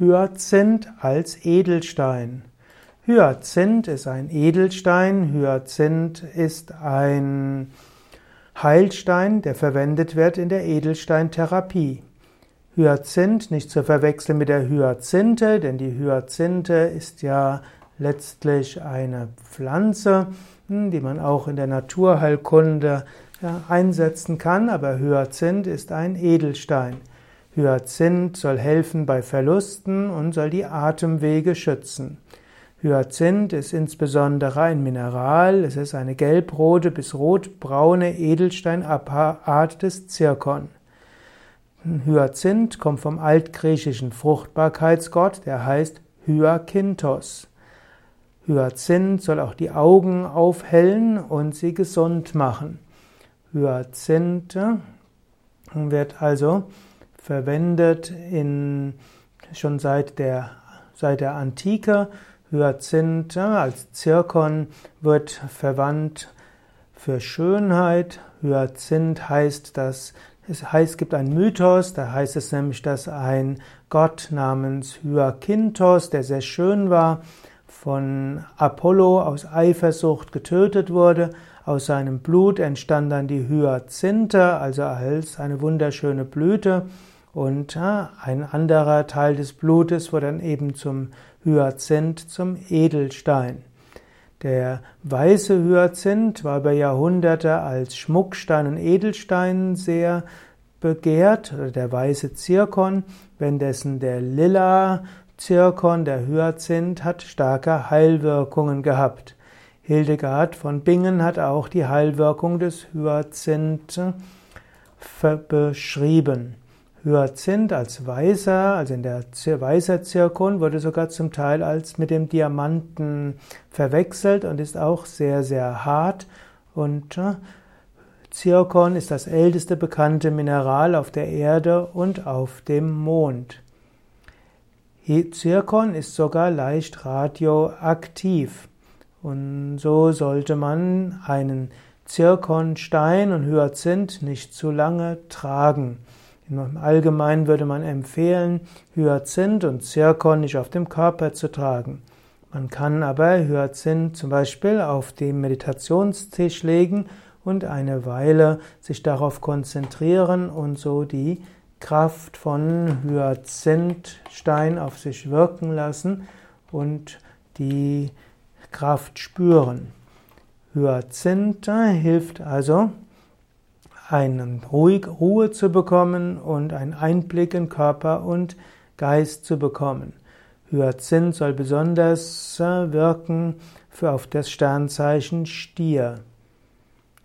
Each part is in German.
Hyazinth als Edelstein. Hyazinth ist ein Edelstein. Hyazinth ist ein Heilstein, der verwendet wird in der Edelsteintherapie. Hyazinth nicht zu verwechseln mit der Hyazinthe, denn die Hyazinthe ist ja letztlich eine Pflanze, hm, die man auch in der Naturheilkunde einsetzen kann, aber Hyazinth ist ein Edelstein. Hyazinth soll helfen bei Verlusten und soll die Atemwege schützen. Hyazinth ist insbesondere ein Mineral, es ist eine gelbrote bis rotbraune Edelsteinart des Zirkon. Hyazinth kommt vom altgriechischen Fruchtbarkeitsgott, der heißt Hyakinthos. Hyazinth soll auch die Augen aufhellen und sie gesund machen. Hyazinth wird also verwendet in, schon seit der, seit der Antike. Hyazinth als Zirkon wird verwandt für Schönheit. Hyazinth heißt, dass es heißt, gibt einen Mythos, da heißt es nämlich, dass ein Gott namens Hyakinthos, der sehr schön war, von Apollo aus Eifersucht getötet wurde. Aus seinem Blut entstand dann die Hyazinthe, also als eine wunderschöne Blüte. Und ein anderer Teil des Blutes wurde dann eben zum Hyazinth, zum Edelstein. Der weiße Hyazinth war über Jahrhunderte als Schmuckstein und Edelstein sehr begehrt, der weiße Zirkon, währenddessen der lila Zirkon, der Hyazinth, hat starke Heilwirkungen gehabt. Hildegard von Bingen hat auch die Heilwirkung des Hyazinth beschrieben. Hyazinth als weißer, also in der weißer Zirkon, wurde sogar zum Teil als mit dem Diamanten verwechselt und ist auch sehr, sehr hart. Und äh, Zirkon ist das älteste bekannte Mineral auf der Erde und auf dem Mond. Zirkon ist sogar leicht radioaktiv. Und so sollte man einen Zirkonstein und Hyazinth nicht zu lange tragen. Im Allgemeinen würde man empfehlen, Hyazinth und Zirkon nicht auf dem Körper zu tragen. Man kann aber Hyazinth zum Beispiel auf den Meditationstisch legen und eine Weile sich darauf konzentrieren und so die Kraft von Hyazinthstein auf sich wirken lassen und die Kraft spüren. Hyazinth hilft also einen ruhig Ruhe zu bekommen und einen Einblick in Körper und Geist zu bekommen. Hyazinth soll besonders wirken für auf das Sternzeichen Stier.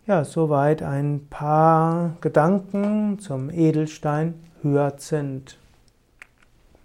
Ja, soweit ein paar Gedanken zum Edelstein Hyazinth.